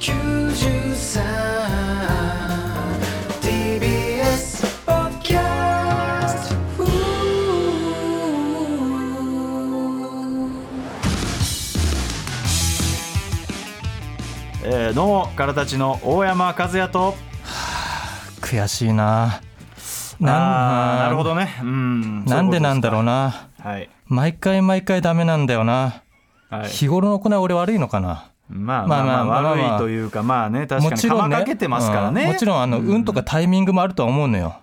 えーどうもからたちの大山和也と。悔しいな。あーなるほどね。うんなんでなんだろうなな。はい、毎回毎回ダメなんだよな、はい、日頃の行い俺悪いのかな？まあまあまあまあまあ悪いというかまあね確かにもちろんね。かけてますからね、うん。もちろんあの運とかタイミングもあるとは思うのよ。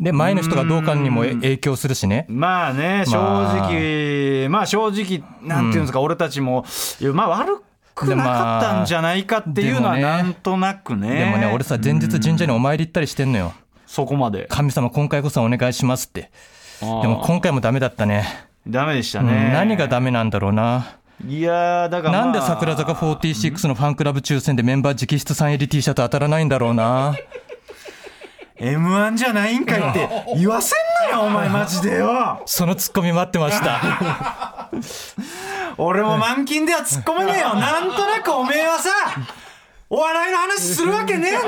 で前の人がどうかにも影響するしね。まあね正まあ。直まあ正直なんていうんですか、俺たちもまあ悪くなかったんじゃないかっていうのはなんとなくね。でもね俺さ前日神社にお参り行ったりしてんのよ。そこまで。神様今回こそお願いしますって。でも今回もダメだったね。ダメでしたうん。ね、何がダメなんだろうないやーだから、まあ、なんで桜坂46のファンクラブ抽選でメンバー直筆サイン入り T シャツ当たらないんだろうな。M1 じゃないんかいって言わせんなよお前マジでよ。そのツッコミ待ってました。俺も満勤では突っ込めねえよ。なんとなくおめえはさお笑いの話するわけねえな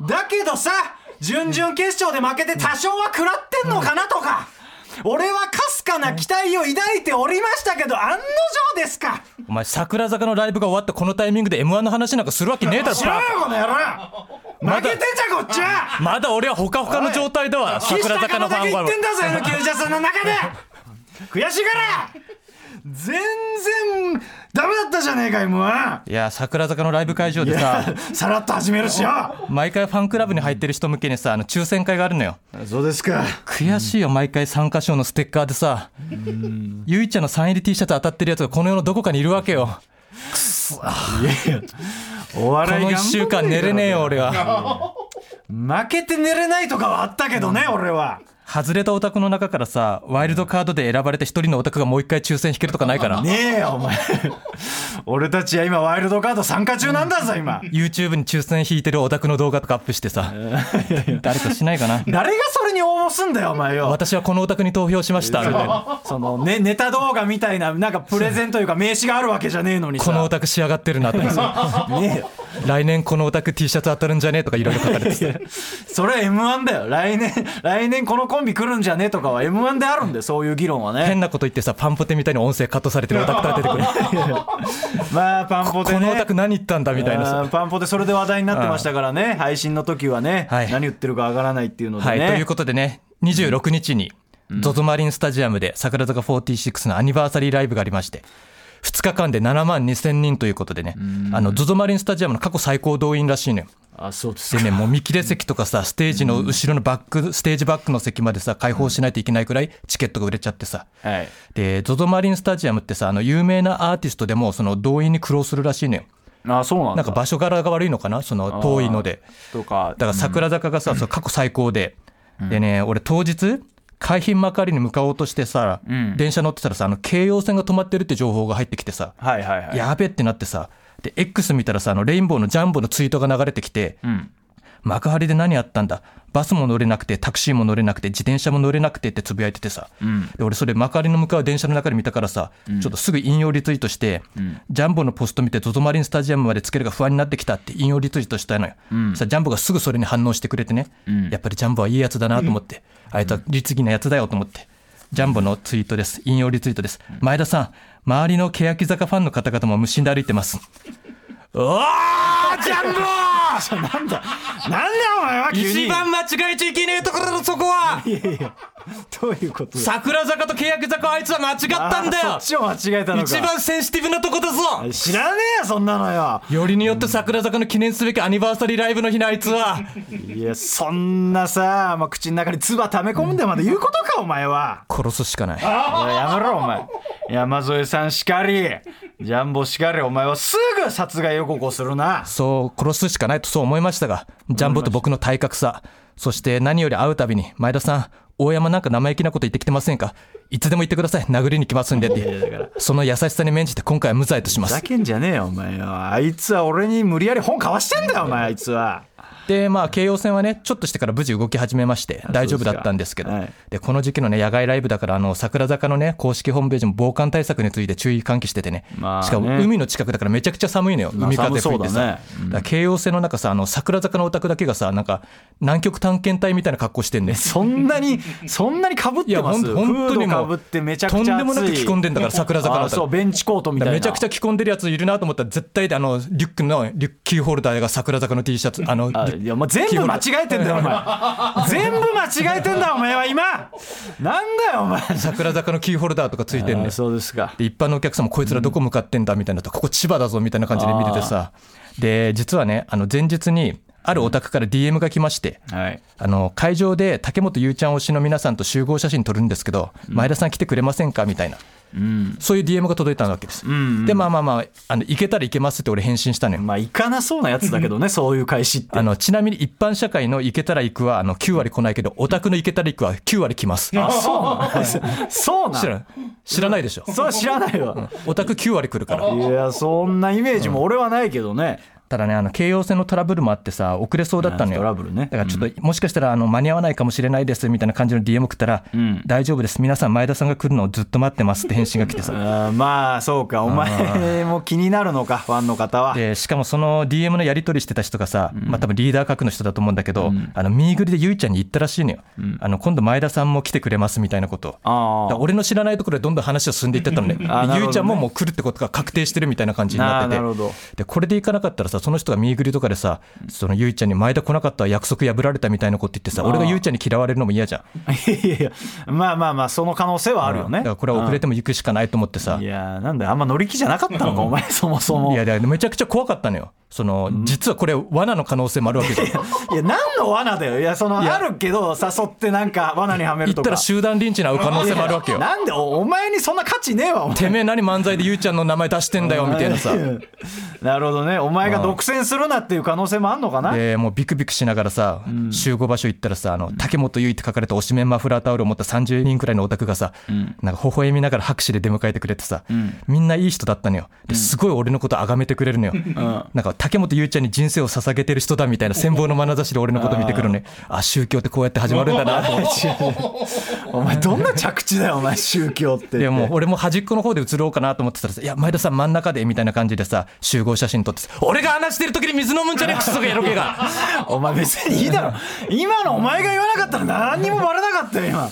と。だけどさ準々決勝で負けて多少は食らってんのかなとか俺はかすかな期待を抱いておりましたけど案の定ですか。お前桜坂のライブが終わったこのタイミングで M1 の話なんかするわけねえだろ知らんよこの野郎。負けてんじゃんこっちは。まだ俺はほかほかの状態だわ岸桜坂のファンは。言ってんだぞあの救者さんの中で。悔しいから全然ダメだったじゃねえか M1 いや桜坂のライブ会場いでさやさらっと始めるしよ。毎回ファンクラブに入ってる人向けにさあの抽選会があるのよ。そうですか。悔しいよ毎回参加賞のステッカーでさ。ゆいちゃんのサイン入り T シャツ当たってるやつがこの世のどこかにいるわけよ。お笑いこの1週間寝れねえよ俺は。負けて寝れないとかはあったけどね俺は外れたオタクの中からさワイルドカードで選ばれた一人のオタクがもう一回抽選引けるとかないから。ねえよお前。俺たちは今ワイルドカード参加中なんだぞ今。YouTube に抽選引いてるオタクの動画とかアップしてさ。誰かしないかな。誰がそれに応募すんだよお前よ。私はこのオタクに投票しましたみたいな。そのねネタ動画みたいななんかプレゼンというか名刺があるわけじゃねえのにさ。このオタク仕上がってるなとかさ。ねえ。よ来年このオタク T シャツ当たるんじゃねえとかいろいろ書かれてさ。それ M1 だよ。来年来年このコンビ来るんじゃねえとかは M1 であるんだよそういう議論はね。変なこと言ってさパンポテみたいに音声カットされてるオタクから出てくる。まあパンポテね。このオタク何言ったんだみたいな。パンポテそれで話題になってましたからね。配信の時はね、はい。何言ってるかわからないっていうのでね、はいということでね26日に ZOZO マリンスタジアムで桜坂46のアニバーサリーライブがありまして2日間で7万2000人ということでねあの ZOZO マリンスタジアムの過去最高動員らしいのよあそうですでねもう見切れ席とかさステージの後ろのバックステージバックの席までさ開放しないといけないくらいチケットが売れちゃってさ。はい。で ZOZO マリンスタジアムってさあの有名なアーティストでもその動員に苦労するらしいのよ。あそうなんだ。なんか場所柄が悪いのかな？その遠いので。とかだから桜坂がさ、その過去最高で、でね俺当日海浜幕張に向かおうとしてさ、ん。電車乗ってたらさあの京葉線が止まってるって情報が入ってきてさ、はいはいはい。やべってなってさで X 見たらさあのレインボーのジャンボのツイートが流れてきて、ん。幕張で何やったんだ？バスも乗れなくてタクシーも乗れなくて自転車も乗れなくてってつぶやいててさ、で俺それ幕張の向かう電車の中で見たからさ、ちょっとすぐ引用リツイートして、ジャンボのポスト見て ZOZO マリンスタジアムまでつけるが不安になってきたって引用リツイートしたのよ、さジャンボがすぐそれに反応してくれてね、やっぱりジャンボはいいやつだなと思って、あいつは律儀なやつだよと思って。ジャンボのツイートです。引用リツイートです、前田さん周りの欅坂ファンの方々も無心で歩いてます。おージャンボ なんだ。なんだお前は急に。一番間違えちゃいけねえところだろそこは。いやいやどういうこと？桜坂と欅坂あいつは間違ったんだよ。あそっちを間違えたのか。一番センシティブなとこだぞ。知らねえよそんなのよ。よりによって桜坂の記念すべきアニバーサリーライブの日にあいつは。いやそんなさ、まあ、口の中に唾溜め込むんでまで言うことかお前は。殺すしかない。やめろお前。山添さんしかりジャンボしかりお前はすぐ殺害予告をするな。そう殺すしかないとそう思いましたがジャンボと僕の体格差。そして何より会うたびに前田さん大山なんか生意気なこと言ってきてませんか？いつでも言ってください。殴りに来ますんでって。その優しさに免じて今回は無罪とします。ふざけんじゃねえよお前よあいつは俺に無理やり本買わしてんだよお前あいつはでまあ京葉線はねちょっとしてから無事動き始めまして大丈夫だったんですけど。ですか。でこの時期のね野外ライブだからあの桜坂のね公式ホームページも防寒対策について注意喚起しててね,、まあね。しかも海の近くだからめちゃくちゃ寒いのよ。まあ海風吹いてさ、寒そうだね。京葉線の中さあの桜坂のお宅だけがさなんか南極探検隊みたいな格好してんね。そんなにそんなにかぶっいやてます？ほん本当にもうってめちゃくとんちゃ暑い。でもなく着込んでんだから 桜坂のそうベンチコートみたいな。めちゃくちゃ着込んでるやついるなと思ったら絶対であのリュックのリュックキーホルダーが桜坂の T シャツあのリュあいや、まあ、全部間違えてんだよお前。全部間違えてんだお前は今。なんだよお前。桜坂のキーホルダーとかついてんねあそうですか。で一般のお客さんもこいつらどこ向かってんだみたいなとここ千葉だぞみたいな感じで見ててさ。で実はねあの前日にあるお宅から DM が来まして、はい。あの会場で竹本ゆうちゃん推しの皆さんと集合写真撮るんですけど、前田さん来てくれませんかみたいな、そういう DM が届いたわけです、でまあまあまああの行けたら行けますって俺返信したのよ、まあ行かなそうなやつだけどね そういう開始って。あのちなみに一般社会の行けたら行くはあの9割来ないけどオタクの行けたら行くは9割来ます。あそうなの？そうなの？知ら知らないでしょ。それは知らないわ。オタク9割来るから。いやそんなイメージも俺はないけどね、ただねあの京葉線のトラブルもあってさ遅れそうだったのよ。トラブルね。だからちょっと、もしかしたらあの間に合わないかもしれないですみたいな感じの DM 送ったら、ん。大丈夫です皆さん前田さんが来るのをずっと待ってますって返信が来てさ。あ ーまあそうか。お前も気になるのかファンの方は。でしかもその DM のやり取りしてた人がさ、まあ多分リーダー格の人だと思うんだけど、あのミーグリでゆいちゃんに言ったらしいのよ、あの今度前田さんも来てくれますみたいなこと。あ俺の知らないところでどんどん話を進んでいってったのね。ゆいちゃんももう来るってことが確定してるみたいな感じになってて。でこれでいかなかったらさその人がミーグリとかでさそのゆいちゃんに前田来なかったら約束破られたみたいなこと言ってさ俺がゆいちゃんに嫌われるのも嫌じゃん。いやいやまあまあまあその可能性はあるよね。だからこれは遅れても行くしかないと思ってさ。いやなんだよあんま乗り気じゃなかったのか お前そもそも。いやめちゃくちゃ怖かったのよ。その実はこれ罠の可能性もあるわけじゃん。いや何の罠だよ。いやそのあるけど誘ってなんか罠にはめるとか。行ったら集団リンチに遭う可能性もあるわけよ。なんでおお前にそんな価値ねえわお前。てめえ何漫才でゆいちゃんの名前出してんだよみたいなさ。なるほどね。お前が独占するなっていう可能性もあんのかな？でもうビクビクしながらさ、集合場所行ったらさあの竹本結衣って書かれた推しメンマフラータオルを持った30人くらいのオタクがさ、なんか微笑みながら拍手で出迎えてくれてさ、みんないい人だったのよ。ですごい俺のこと崇めてくれるのよ、なんか竹本結衣ちゃんに人生を捧げてる人だみたいな羨望の眼差しで俺のこと見てくるの。ねあ宗教ってこうやって始まるんだな。と思ってお前どんな着地だよお前宗教って。でもう俺も端っこの方で映ろうかなと思ってたらさ「いや前田さん真ん中で」みたいな感じでさ集合写真撮ってさ俺が話してる時に水飲むんじゃねえクソがやろけが。お前別にいいだろ。今のお前が言わなかったら何にもバレなかったよ今。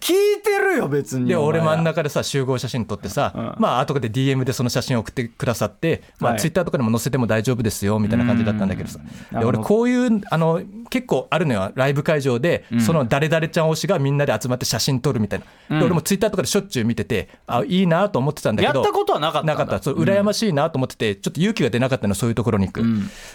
聞いてるよ別に。で俺真んな中でさ集合写真撮ってさ、まあ後で DM でその写真を送ってくださって、まあ、はい。ツイッターとかでも載せても大丈夫ですよみたいな感じだったんだけどさ。で俺こういうあの結構あるのよライブ会場で、その誰々ちゃん推しがみんなで集まって写真撮るみたいな、で俺もツイッターとかでしょっちゅう見ててあいいなと思ってたんだけど。やったことはなかったなかったそう羨ましいなと思ってて、ちょっと勇気が出なかったのそういうところに行く、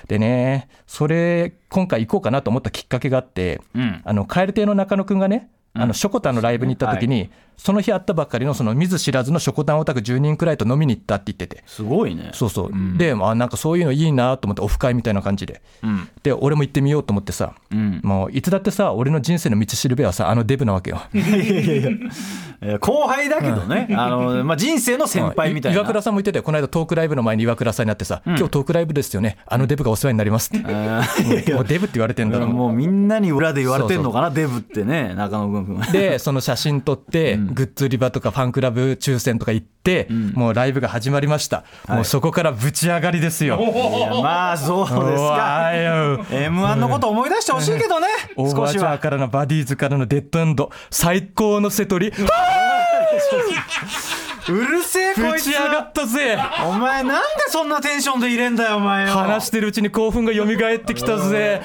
でねそれ今回行こうかなと思ったきっかけがあって、ん。あの蛙亭の中野くんがねあのショコタンのライブに行った時に、その日会ったばっかりのその見ず知らずのショコタンオタク10人くらいと飲みに行ったって言ってて。すごいね。そうそう、であなんかそういうのいいなと思ってオフ会みたいな感じで、で俺も行ってみようと思ってさ、もういつだってさ俺の人生の道しるべはさあのデブなわけよ。いやいやいや。えー後輩だけどね、あのまあ、人生の先輩みたいな。岩倉さんも言ってたよ。この間トークライブの前に岩倉さんになってさ、今日トークライブですよね。あのデブがお世話になりますって、もうデブって言われてんだろもうみんなに裏で言われてんのかなデブってね中野君君でその写真撮って、グッズ売り場とかファンクラブ抽選とか行って、もうライブが始まりました、もうそこからぶち上がりですよ。いやまあそうですか。m 1のこと思い出してほしいけどね。オーバーチャー少しはからのバディーズからのデッドエンド。最高の瀬取り。うるせえこいつ。ぶち上がったぜ。お前なんでそんなテンションで入れんだよお前よ話してるうちに興奮が蘇ってきたぜ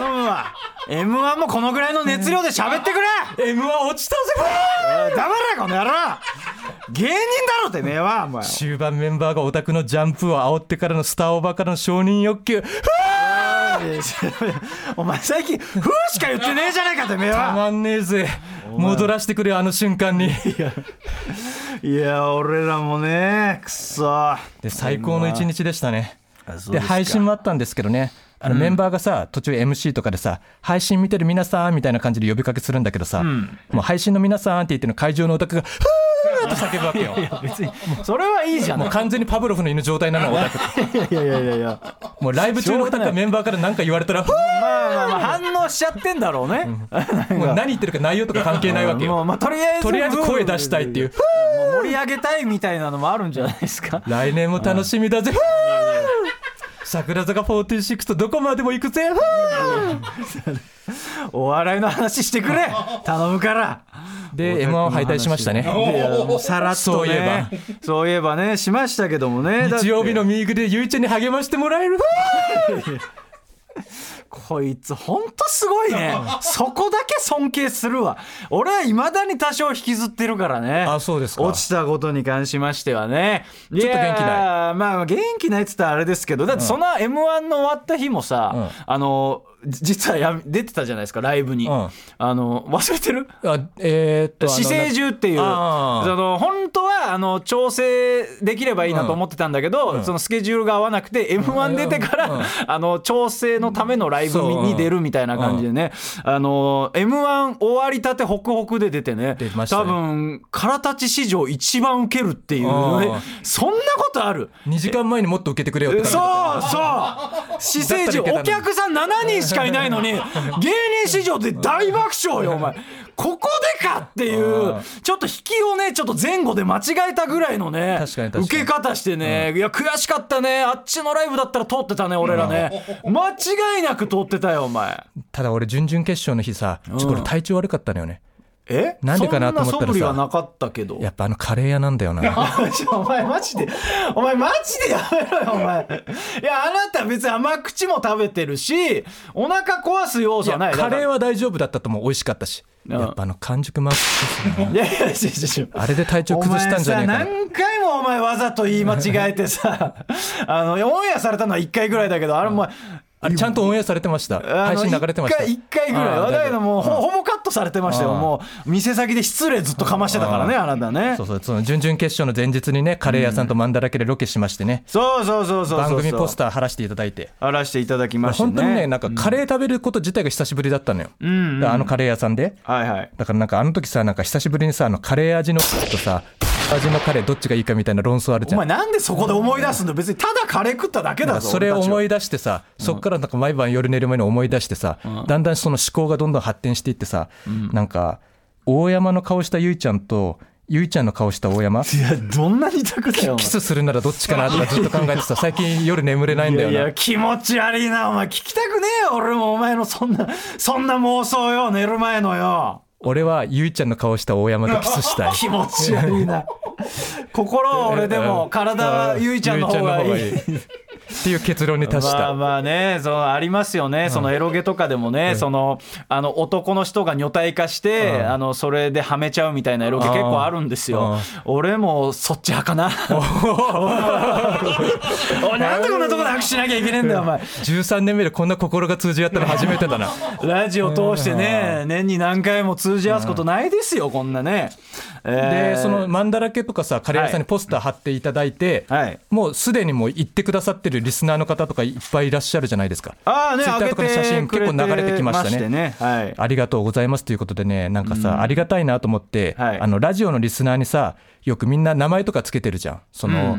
頼むわ。M 1もこのぐらいの熱量で喋ってくれ。M は落ちたぜ。黙れこの野郎。芸人だろてめえはお前。終盤メンバーがオタクのジャンプを煽ってからのスターオーバーからの承認欲求。お前最近「ふー」しか言ってねえじゃないかてめえは。たまんねえぜ。戻らせてくれあの瞬間に。いや俺らもねくそ。で最高の一日でしたね。で配信もあったんですけどねあのメンバーがさ途中 MC とかでさ配信見てる皆さんみたいな感じで呼びかけするんだけどさ、もう配信の皆さんって言ってるの会場のオタクが「ふー!」と叫ぶわけよ。別にそれはいいじゃん。もう完全にパブロフの犬状態なのオタクいやいやいやいや。もうライブ中のなんかメンバーから何か言われたらまあまあまあ反応しちゃってんだろうね、もう何言ってるか内容とか関係ないわけよ。もうまあとりあえずとりあえず声出したいっていう。盛り上げたいみたいなのもあるんじゃないですか。来年も楽しみだぜ桜坂46とどこまでも行くぜ。お笑いの話してくれ。頼むから。で m 1を敗退しましたね。さらっとね。そういえば。ねしましたけどもね。日曜日のミーグでゆいちゃんに励ましてもらえる こいつほんとすごいね。そこだけ尊敬するわ。俺はいまだに多少引きずってるからね。あそうですか。落ちたことに関しましてはね。ちょっと元気ない。まあ元気ないっつったらあれですけど。だってその m 1の終わった日もさ、うん。あのじ実はや出てたじゃないですかライブに、うん。あの忘れてる？あえーっと姿勢中っていう。そあー。の本当はあの調整できればいいなと思ってたんだけど、そのスケジュールが合わなくて m 1出てから、あの調整のためのライブに出るみたいな感じでね、あの m 1終わりたてホクホクで出てね。ね。多分空立ち史上一番ウケるっていうね。あそんなことある。2時間前にもっと受けてくれよってそう感そう。姿勢中お客さん7人しかいないのに芸人史上で大爆笑よお前。ここでかっていうちょっと引きをねちょっと前後で間違えたぐらいのね受け方してね、いや悔しかったねあっちのライブだったら通ってたね俺らね。間違いなく通ってたよお前。じただ俺準々決勝の日さちょっと俺体調悪かったのよねえ？なんでかなと思ったらさそんな素振りはなかったけど。やっぱあのカレー屋なんだよな。お前マジでお前マジでやめろよお前。いやあなた別に甘口も食べてるしお腹壊す要素はない。カレーはは大丈夫だったとも美味しかったし。うん。やっぱあの完熟マックいやいや違う違うあれで体調崩したんじゃねえか。なお前さ何回もお前わざと言い間違えてさあのオンエアされたのは1回ぐらいだけどあれもあれちゃんとオンエアされてました。配信流れてました。一回ぐらい。だけどもうほほぼカットされてましたよ。うんもう店先で失礼ずっとかましてたからねあなたね。そうそうその準々決勝の前日にねカレー屋さんとマンだらけでロケしましてね。そうそうそうそう番組ポスター貼らせていただいてあらしていただきましたね本当にねなんかカレー食べること自体が久しぶりだったのよあのカレー屋さんではいはいだからなんかあの時さなんか久しぶりにさあのカレー味のとさ味のカレーどっちがいいかみたいな論争あるじゃん。お前なんでそこで思い出すんだ別にただカレー食っただけだぞそれを思いい出してさ、そっからなんか毎晩夜寝る前に思い出してさ、だんだんその思考がどんどん発展していってさ、なんか大山の顔したゆいちゃんとゆいちゃんの顔した大山？いやどんな二択だよキスするならどっちかなとかずっと考えてさ最近夜眠れないんだよな。いやいや気持ち悪いなお前聞きたくねえよ。俺もお前のそんなそんな妄想よ寝る前のよ。俺はゆいちゃんの顔した大山とキスしたい。気持ち悪いな心は俺でも体はゆいちゃんの方がいいっていう結論に達しまあた、まあねそうありますよね、そのエロゲとかでもね、そのあの男の人が女体化して、あのそれではめちゃうみたいなエロゲ結構あるんですよ。あ俺もそっち派かな。お いなんでこんなとこで握手しなきゃいけねえんだよお前。13年目でこんな心が通じ合ったの初めてだな。ラジオ通してね年に何回も通じ合わすことないですよこんなね、えー。でそのマンだらけとかさカレー屋さんにポスター貼っていただいて、はい。もうすでにもう行ってくださってるリスナーの方とかいっぱいいらっしゃるじゃないですか。ああね、ツイッターとかの写真結構流れてきましたね。ね。はい。ありがとうございますということでねなんかさ、ありがたいなと思って、はい。あのラジオのリスナーにさよくみんな名前とかつけてるじゃん。その、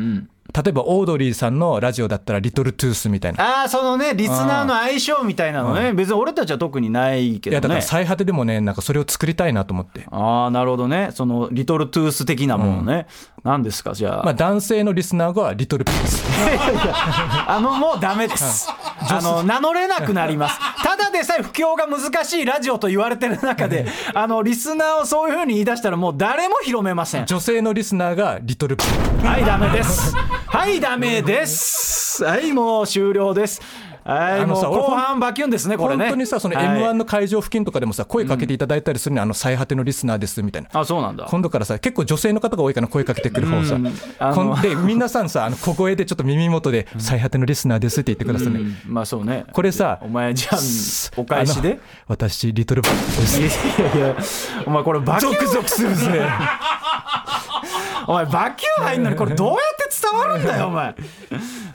例えばオードリーさんのラジオだったらリトルトゥースみたいなああ、そのね、リスナーの相性みたいなのね、別に俺たちは特にないけどね。いやだから最果てでもねなんかそれを作りたいなと思って、ああ、なるほどね。そのリトルトゥース的なものね。何ですか、じゃあ。まあ、男性のリスナーがリトルピース あの、もうダメです。あの、名乗れなくなります。ただでさえ不況が難しいラジオと言われてる中で、あの、リスナーをそういうふうに言い出したらもう誰も広めません。女性のリスナーがリトルはい、ダメです。はい、ダメです。はい、もう終了です。あのさ俺後半バキュンですね、これね。本当にさそのはい。m 1の会場付近とかでもさ声かけていただいたりするの、あの最果てのリスナーですみたいな。あ、そうなんだ。今度からさ結構女性の方が多いから声かけてくる方さ、あのこんで皆さんさあの小声でちょっと耳元で「最果てのリスナーです」って言ってくださいね、まあそうね。これさお前じゃあお返しで。私リトルバです。いやいやお前これバキュン。ゾクゾクするぜ お前バキュー入んのにこれどうやって伝わるんだよお前。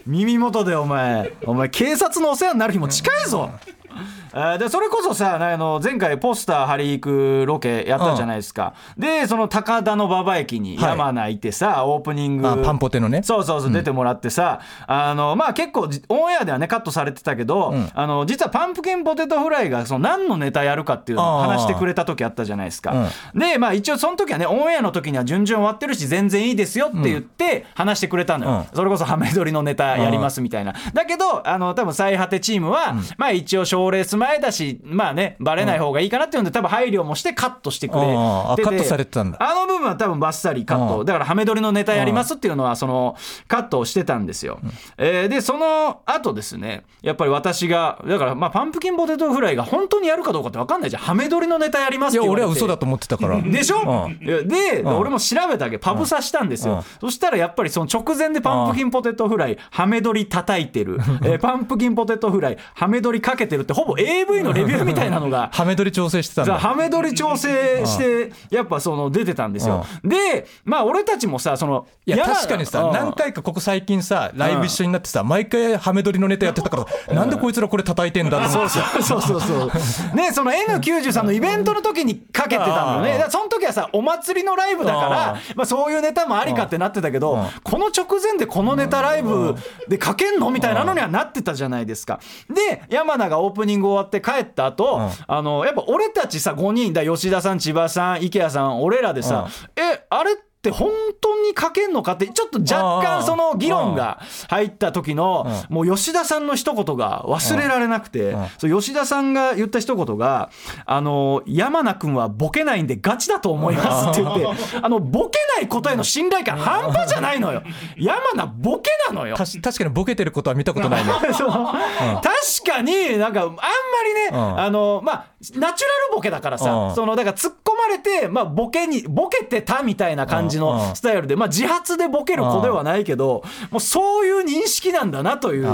耳元でお前。お前警察のお世話になる日も近いぞ。でそれこそさあの前回ポスター貼り行くロケやったじゃないですか、でその高田馬場駅にはい。山名いてさ、オープニングあパンポテのね。そうそうそう出てもらってさ、あのまあ結構じオンエアではねカットされてたけど、あの実はパンプキンポテトフライがその何のネタやるかっていうのを話してくれた時あったじゃないですか、でまあ一応その時はねオンエアの時には順々終わってるし全然いいですよって言って話してくれたのよ、それこそハメ撮りのネタやりますみたいな、だけどあの多分最果てチームは、まあ一応賞レー。ス前だしまあねバレない方がいいかなっていうんで多分配慮もしてカットしてくれてカットされてたんだ。あの部分は多分バッサリカット。うんだからハメ撮りのネタやりますっていうのはそのカットをしてたんですよ、えーでその後ですねやっぱり私がだからまあパンプキンポテトフライが本当にやるかどうかって分かんないじゃん。ハメ撮りのネタやりますっていや俺は嘘だと思ってたから。でしょ、で、俺も調べたわけ。パブサしたんですよ、うん。そしたらやっぱりその直前でパンプキンポテトフライハメ撮り叩いてる、えーパンプキンポテトフライハメ撮りかけてるってほぼ AV のレビューみたいなのが。ハメ撮り調整してたんさだハメ撮り調整してやっぱその出てたんですよ、でまあ俺たちもさそのいや山確かにさうん。何回かここ最近さライブ一緒になってさ毎回ハメ撮りのネタやってたからなんでこいつらこれ叩いてんだと思って。そうそうそう ねその N93 のイベントの時にかけてたのよねその時はさお祭りのライブだからあまあ、そういうネタもありかってなってたけどこの直前でこのネタライブでかけんの？みたいなのにはなってたじゃないですか。で山名がオープニング終わって帰った後あのやっぱ俺たちさ5人だ吉田さん千葉さん池谷さん俺らでさえあれって本当にかけんのかってちょっと若干その議論が入った時のもう吉田さんの一言が忘れられなくてそう吉田さんが言った一言が「あの山名君はボケないんでガチだと思います」って言ってあのボケないことへの信頼感半端じゃないのよ。山名ボケなのよ。たし確かにボケてることは見たことないね。確かになんかあんまりね、ん。あのまあナチュラルボケだからさ、うん。そのだから突っ込まれて、まあ、ボケにボケてたみたいな感じうんうん。のスタイルで、まあ、自発でボケる子ではないけど、もうそういう認識なんだなという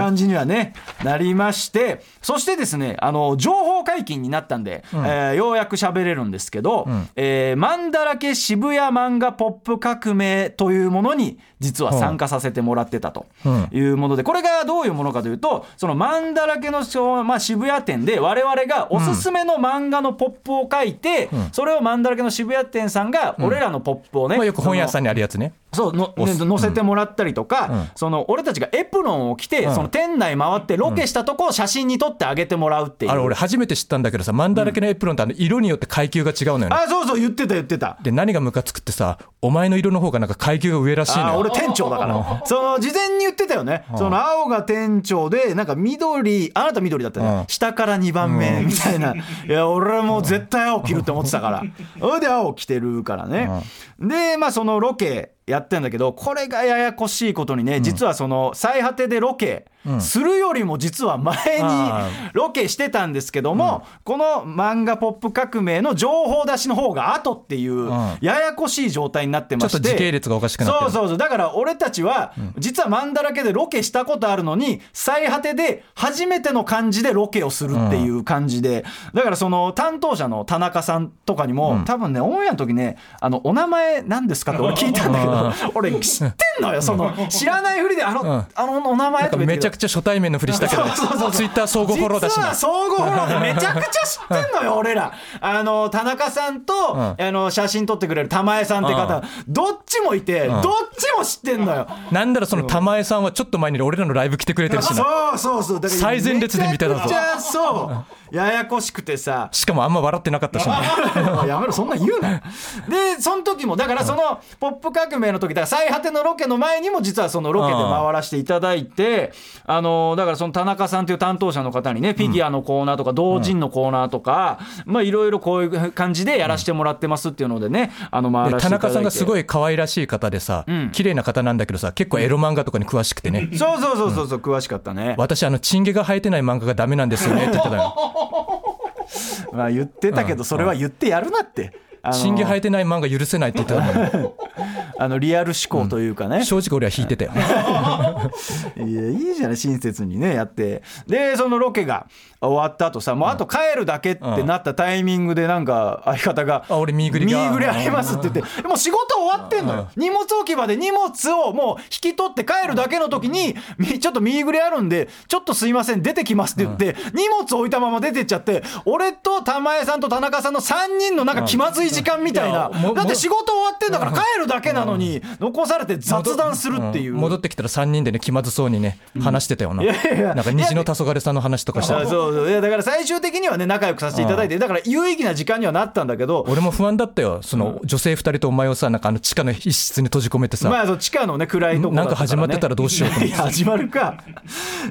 感じにはねなりましてそしてですねあの情報解禁になったんで、えーようやく喋れるんですけど「えーマンだらけ渋谷漫画ポップ革命」というものに実は参加させてもらってたというものでこれがどういうものかというとそのマンだらけのまあ、渋谷店で我々がおすすめの漫画のポップを書いて、それをマンだらけの渋谷店さんが俺らのポップをね、まあよく本屋さんんにあるやつね。そうの、ね、載せてもらったりとか、その俺たちがエプロンを着て、その店内回ってロケしたとこを写真に撮ってあげてもらうっていう、あれ俺初めて知ったんだけどさマンだらけのエプロンってあの色によって階級が違うのよね。あそうそう言ってた言ってた。で何がムカつくってさお前の色の方がなんか階級が上らしいのよ。あ俺店長だから。その事前に言ってたよね。その青が店長でなんか緑あなた緑だったね、うん。下から2番目みたいな、いや俺はもう絶対青着るって思ってたから。それで青着てるからね、でまあそのロケやってんだけどこれがややこしいことにね、実はその最果てでロケするよりも実は前にあロケしてたんですけども、この漫画ポップ革命の情報出しの方が後っていうややこしい状態になってまして。ちょっと時系列がおかしくなってる。そうそうそう。だから俺たちは実はマンだらけでロケしたことあるのに最果てで初めての感じでロケをするっていう感じで。だからその担当者の田中さんとかにも多分ねオンエアの時ねあのお名前何ですかって俺聞いたんだけど 俺知ってんのよその知らないふりであのあのお名前とかめちゃくちゃ初対面のふりしたけど。ねそうそうそう。ツイッター相互フォローだしな。相互フォローでめちゃくちゃ知ってんのよ 俺ら。あの田中さんと、あの写真撮ってくれる玉江さんって方、どっちもいて、どっちも知ってんのよ。なんだろその玉江さんはちょっと前に俺らのライブ来てくれてるしな。そうそうそう。だから最前列で見てたぞ。めちゃくちゃそうややこしくてさ。しかもあんま笑ってなかったしな やめろそんなん言うな。よでその時もだからその「ポップ革命」の時だから最果てのロケの前にも実はそのロケで回らせていただいてあのだからその田中さんという担当者の方にねフィギュアのコーナーとか同人のコーナーとかまあいろいろこういう感じでやらせてもらってますっていうのでねあの回でらせていただいて。田中さんがすごい可愛らしい方でさ、綺麗な方なんだけどさ結構エロ漫画とかに詳しくてね、そうそうそうそうそう詳しかったね。私あのチンゲが生えてない漫画がダメなんですよねって言ってたよ まあ言ってたけどそれは言ってやるなって。あのチンゲ生えてない漫画許せないって言ってたの あのリアル思考というかね、正直俺は引いてたよ いやいいじゃない親切にねやって。でそのロケが終わった後さもうあと帰るだけってなったタイミングでなんか相方が「あ俺ミーグリが。ミーグリあります」って言って「もう仕事終ってんのよ、荷物置き場で荷物をもう引き取って帰るだけの時にみちょっと右ぐれあるんでちょっとすいません出てきますって言って、荷物置いたまま出てっちゃって俺と玉江さんと田中さんの3人のなんか気まずい時間みたいな、だって仕事終わってんだから帰るだけなのに残されて雑談するっていう。ん。戻ってきたら3人でね気まずそうにね話してたよな、いやいやいや。なんか虹の黄昏さんの話とかしてあそうそう。いやだから最終的にはね仲良くさせていただいてだから有意義な時間にはなったんだけど。俺も不安だったよ。その女性2人とお前をさなんかあの地下の一室に閉じ込めてさ、まあそう地下のね暗いとこだったから、ね、なんか始まってたらどうしようと思って始まるか。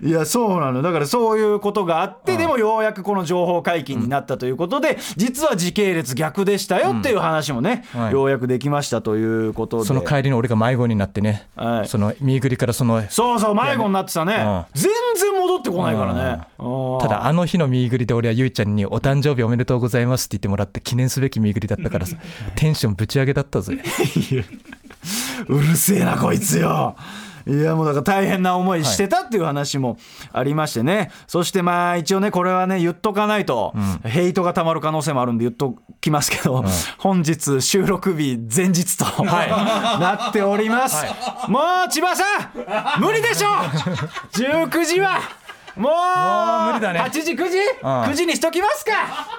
いやそうなの。だからそういうことがあってでもようやくこの情報解禁になったということで実は時系列逆でしたよっていう話もね、はい。ようやくできましたということで。その帰りに俺が迷子になってね、はい。その右栗からそのそうそう迷子になってたね。うん。全然戻ってこないからね。うん。ただあの日の右栗で俺はゆいちゃんに「お誕生日おめでとうございます」って言ってもらって記念すべき右栗だったからさ テンションぶち上げだったぜ うるせえなこいつよ。いやもうだから大変な思いしてたっていう話もありましてね、そしてまあ一応ねこれはね言っとかないと、ヘイトがたまる可能性もあるんで言っときますけど、本日収録日前日と、なっております、もう千葉さん無理でしょ。19時はもう無理だね。8時9時、9時にしときますか。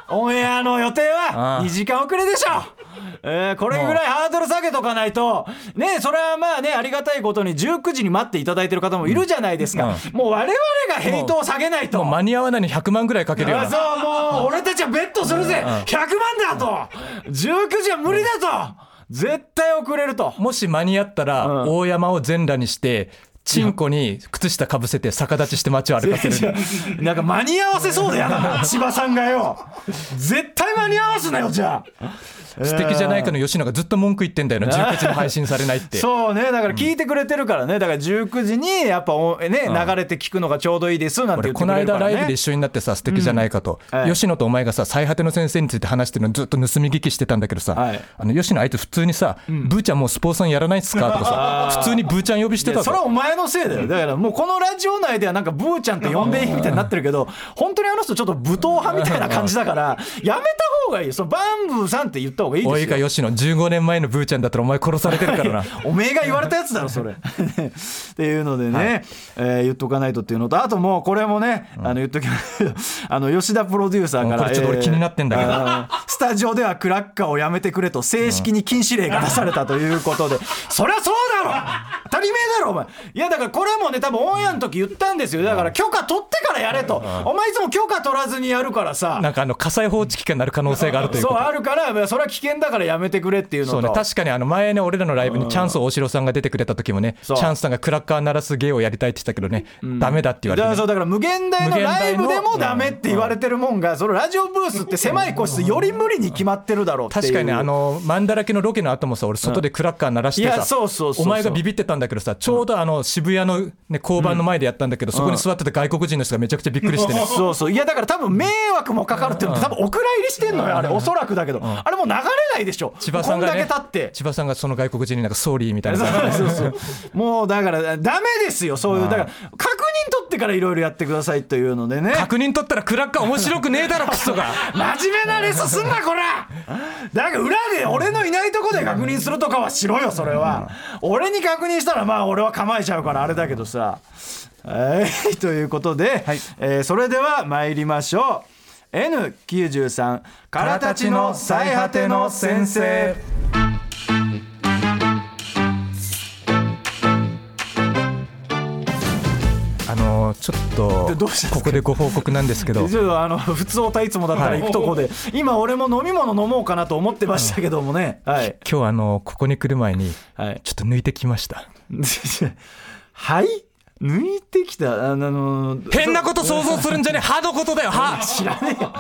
オンエアの予定はうん。2時間遅れでしょえーこれぐらいハードル下げとかないとねそれはまあねありがたいことに19時に待っていただいてる方もいるじゃないですか、もう我々がヘイトを下げないと。間に合わないに100万ぐらいかけるよな。あそうもう俺たちはベットするぜ。100万だと。19時は無理だと。絶対遅れると。もし間に合ったらうん。大山を全裸にしてチンコに靴下かぶせて逆立ちして街を歩かせる。なんか間に合わせそうだよな。千葉さんがよ。絶対間に合わすなよじゃあ素敵じゃないかの吉野がずっと文句言ってんだよな。19時に配信されないって。そうね。だから聞いてくれてるからね。だから19時にやっぱおね流れて聞くのがちょうどいいですなんて言って俺このくれるからね。間ライブで一緒になってさ素敵じゃないかと、はい吉野とお前がさ最果ての先生について話してるのずっと盗み聞きしてたんだけどさ、はい。あの吉野あいつ普通にさ、ブーちゃんもうスポーツさんやらないっすかとかさ普通にブーちゃん呼びしてたそれはお前のせいだよ。だからもうこのラジオ内ではなんかブーちゃんって呼んでいいみたいになってるけど本当にあの人ちょっと武闘派みたいな感じだからやめた方がいいよ。そのバンブーさんって言った方がいいおいかよ吉野15年前のブーちゃんだったらお前殺されてるからなおめえが言われたやつだろそれっていうのでね、えー言っとかないとっていうのとあともうこれもね、あの言っときますけどあの吉田プロデューサーからこれちょっと俺気になってんだけどえースタジオではクラッカーをやめてくれと正式に禁止令が出されたということで、そりゃそうだろたり前だろお前。いやだからこれもね多分オンエアの時言ったんですよ。だから許可取ってからやれと、お前いつも許可取らずにやるからさ。なんかあの火災報知器官になる可能性があるというそうあるからそれは危険だからやめてくれっていうのと。そうね、確かにあの前ね、俺らのライブにチャンス大城さんが出てくれた時もね、チャンスさんがクラッカー鳴らす芸をやりたいって言ってたけどね、ダメだって言われてね、だからそうだから無限大のライブでもダメって言われてるもんがそのラジオブースって狭い個室より無理に決まってるだろうっていう。確かにねあの、マンだらけのロケの後もさ、俺、外でクラッカー鳴らしてさ、そうそうそうそう。お前がビビってたんだけどさ、ちょうどあの渋谷の、ね、交番の前でやったんだけど、そこに座ってた外国人の人がめちゃくちゃびっくりしてね。そうそう。いやだから多分迷惑もかかるっていうの多分お蔵入りしてんのよあれ。おそらくだけど。あれもう流れないでしょ。千葉さんが、こんだねけ経って、千葉さんがその外国人になんかソーリーみたいな。そうそうもうだからダメですよそういう。だから確認取ってからいろいろやってくださいというのでね。確認取ったらクラッカー面白くねえだろ、クソが。真面目なレスすんなこらだから裏で俺のいないとこで確認するとかはしろよそれは。俺に確認したらまあ俺は構えちゃうからあれだけどさ。はい ということで、はい。えーそれでは参りましょう。N93 からたちの最果ての先生のちょっとここでご報告なんですけど。あの 普通おたいつもだったら行くとこで、今俺も飲み物飲もうかなと思ってましたけどもね、はい。今日あのここに来る前にはい。ちょっと抜いてきました。はい？抜いてきた？あの変なこと想像するんじゃねえ。歯のことだよ歯。知らねえよ。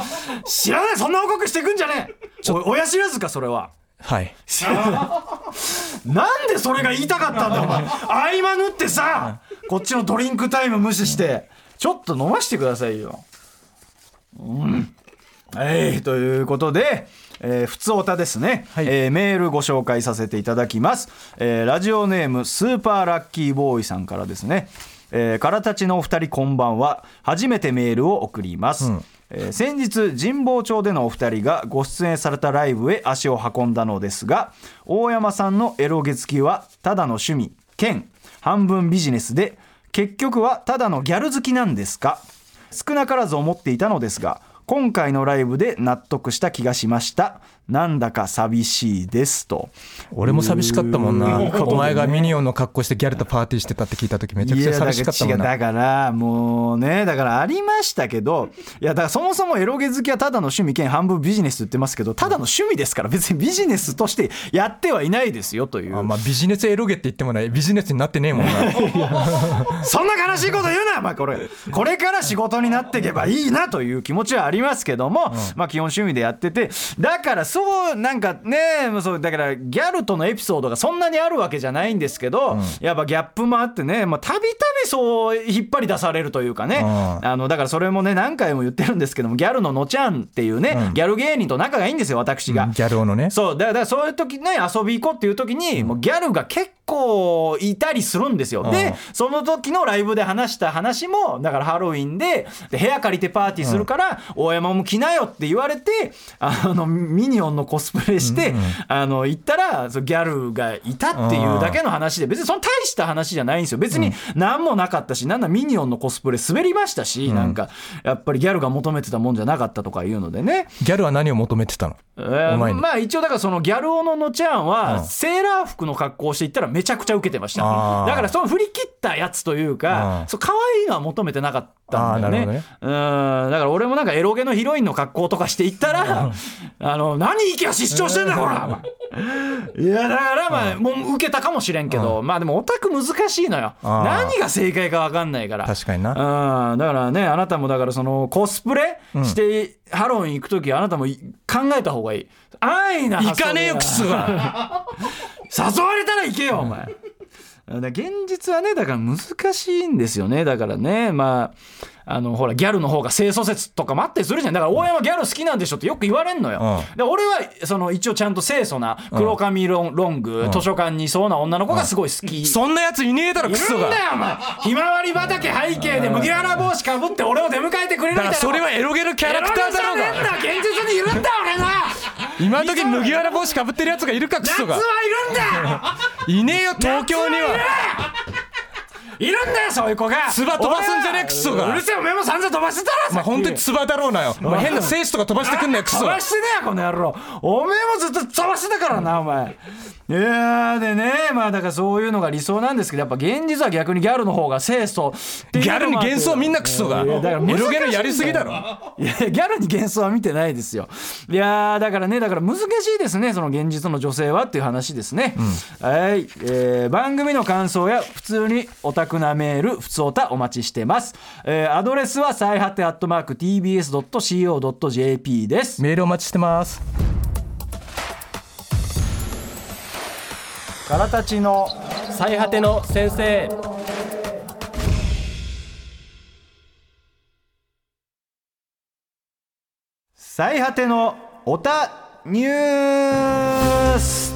知らないそんな報告してくんじゃねえ。お親知らずかそれは。はい。なんでそれが言いたかったんだお前。合間縫ってさこっちのドリンクタイム無視してちょっと飲ましてくださいよ。うん。はいということでえー、ふつおたですね、はい。えーメールご紹介させていただきます、えーラジオネームスーパーラッキーボーイさんからですね。えー、からたちのお二人こんばんは。初めてメールを送ります、えー先日神保町でのお二人がご出演されたライブへ足を運んだのですが大山さんのエロ月きはただの趣味兼半分ビジネスで結局はただのギャル好きなんですか？少なからず思っていたのですが今回のライブで納得した気がしました。なんだか寂しいですと。俺も寂しかったもんな。ね。お前がミニオンの格好してギャルとパーティーしてたって聞いた時めちゃくちゃ寂しかったもんな。だからもうねだからありましたけどいやだからそもそもエロゲ好きはただの趣味兼半分ビジネスって言ってますけどただの趣味ですから別にビジネスとしてやってはいないですよという。あまあビジネスエロゲって言ってもない。ビジネスになってねえもんな。そんな悲しいこと言うな、まあ、これ。これから仕事になっていけばいいなという気持ちはありますけども、まあ基本趣味でやっててだからそうなんかねもうそうだからギャルとのエピソードがそんなにあるわけじゃないんですけど、やっぱギャップもあってねまあたびたびそう引っ張り出されるというかね、うんあのだからそれもね何回も言ってるんですけどもギャルののちゃんっていうね、ギャル芸人と仲がいいんですよ私が。ギャル男のね。そうだからそういう時ね遊び行こうっていう時に、もうギャルが結構いたりするんですよ、うん。でその時のライブで話した話もだからハロウィンでで部屋借りてパーティーするから、大山も来なよって言われてあのミニオンのコスプレして、あの行ったらギャルがいたっていうだけの話で別にその大した話じゃないんですよ。別に何もなかったしなんだミニオンのコスプレ滑りましたし、なんかやっぱりギャルが求めてたもんじゃなかったとかいうのでね。ギャルは何を求めてたの？えーまあ一応だからそのギャル男ののちゃんはうん。セーラー服の格好をしていったらめちゃくちゃ受けてました。だからその振り切ったやつというかうん。そう可愛いのは求めてなかったんだよね。あーなるうん。だから俺もなんかエロゲのヒロインの格好とかしていったらあの何息が失調してんだよほらいやだからまあもう受けたかもしれんけどまあでもオタク難しいのよ。何が正解か分かんないから。確かにな。うん。だからねあなたもだからそのコスプレしてハロウィン行く時あなたもい考えた方がいい。安易な行かねえよクソが誘われたら行けよお前。現実はねだから難しいんですよね。だからねまああのほらギャルの方が清楚説とかもあったりするじゃん。だから大山ギャル好きなんでしょってよく言われんのよ、うで俺はその一応ちゃんと清楚な黒髪ロンロング、図書館にいそうな女の子がすごい好き、そんなやついねえだろいクソが。るんだよお前。ひまわり畑背景で麦わら帽子かぶって俺を出迎えてくれるみたいな今時麦わら帽子かぶってるやつがいるかクソが。夏はいるんだ いねえよ東京にはいるんだよそういう子が。唾飛ばすんじゃねえクソが。うるせえお前も散々飛ばしてたらまあ本当につばだろうなよ。お前。変な精子とか飛ばしてくんなよクソ飛ばしてねえよこの野郎。おめえもずっと飛ばしてたからなお前。いやーでねまあだからそういうのが理想なんですけどやっぱ現実は逆にギャルの方が清楚ギャルに幻想はみんなクソが。いやだから難しいエロゲのやりすぎだろ。いやギャルに幻想は見てないですよ。いやーだからねだから難しいですねその現実の女性はっていう話ですね、はい、えー番組の感想や普通にオタなメール普通オタお待ちしてます、えーアドレスは最果てアットマーク TBS.CO.JP ですメールお待ちしてますからたちの最果ての先生最果てのオタニュース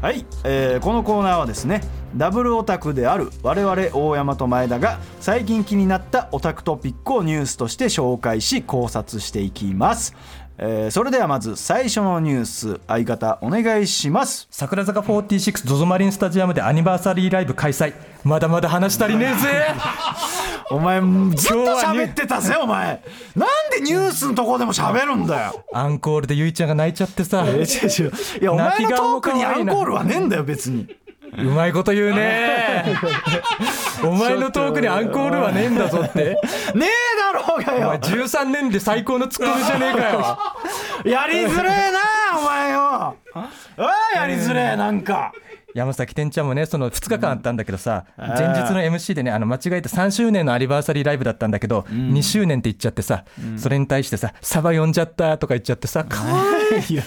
はい、えーこのコーナーはですねダブルオタクである我々大山と前田が最近気になったオタクトピックをニュースとして紹介し考察していきます、えーそれではまず最初のニュース相方お願いします。桜坂 46ZOZO マリンスタジアムでアニバーサリーライブ開催。まだまだ話足りねえぜ。お前ずっと喋ってたぜ お前。なんでニュースのとこでも喋るんだよ。アンコールでゆいちゃんが泣いちゃってさ。いやお前のトークにアンコールはねえんだよ別にうまいこと言うね。お前のトークにアンコールはねえんだぞって。ねえだろうがお前よ13年で最高のツッコミじゃねえかよ。やりづれえなお前よ。ああやりづれえなんか山崎天ちゃんもねその2日間あったんだけどさ、前日の MC でねあの間違えて3周年のアニバーサリーライブだったんだけど、2周年って言っちゃってさ、それに対してさ「サバ呼んじゃった」とか言っちゃってさ かわいい。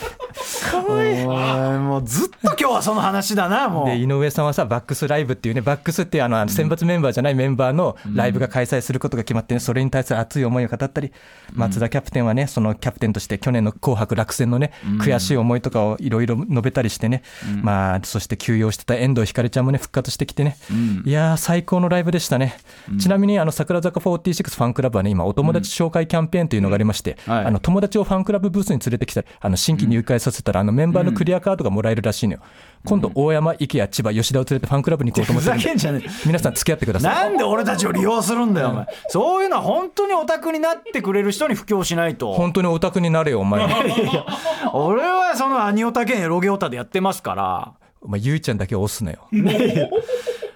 お前もうずっと今日はその話だなもう。で井上さんはさバックスライブっていうねバックスっていうあの選抜メンバーじゃないメンバーのライブが開催することが決まってねそれに対する熱い思いを語ったり松田キャプテンはねそのキャプテンとして去年の「紅白」落選のね悔しい思いとかをいろいろ述べたりしてねまあそして休休養してた遠藤ひかりちゃんもね復活してきてね、いやー最高のライブでしたね、ちなみにあの桜坂46ファンクラブはね今お友達紹介キャンペーンというのがありまして、はい。あの友達をファンクラブブースに連れてきたりあの新規入会させたらあのメンバーのクリアカードがもらえるらしいのよ、今度大山池谷千葉吉田を連れてファンクラブに行こうと思ふってるんでざけんじゃねえ。皆さん付き合ってください。なんで俺たちを利用するんだよお前そういうのは本当にオタクになってくれる人に布教しないと。本当にオタクになれよお前。俺はそのアニオタ兼エロゲオタでやってますからお前ゆいちゃんだけ押すなよ。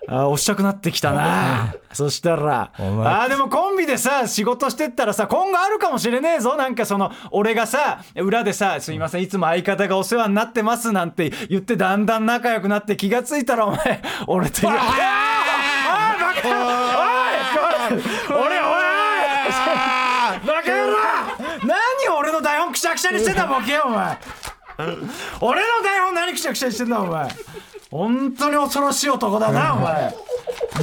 あー押したくなってきたな。そしたら。あでもコンビでさ仕事してったらさ今後あるかもしれねえぞ。なんかその俺がさ裏でさ「すいませんいつも相方がお世話になってます」なんて言ってだんだん仲良くなって気がついたらお前俺と言う。あーあーバカおいおい俺おいバカ野郎何俺の台本くしゃくしゃにしてんだボケよお前俺の台本何くしゃくしゃにしてんだお前。本当に恐ろしい男だなお前。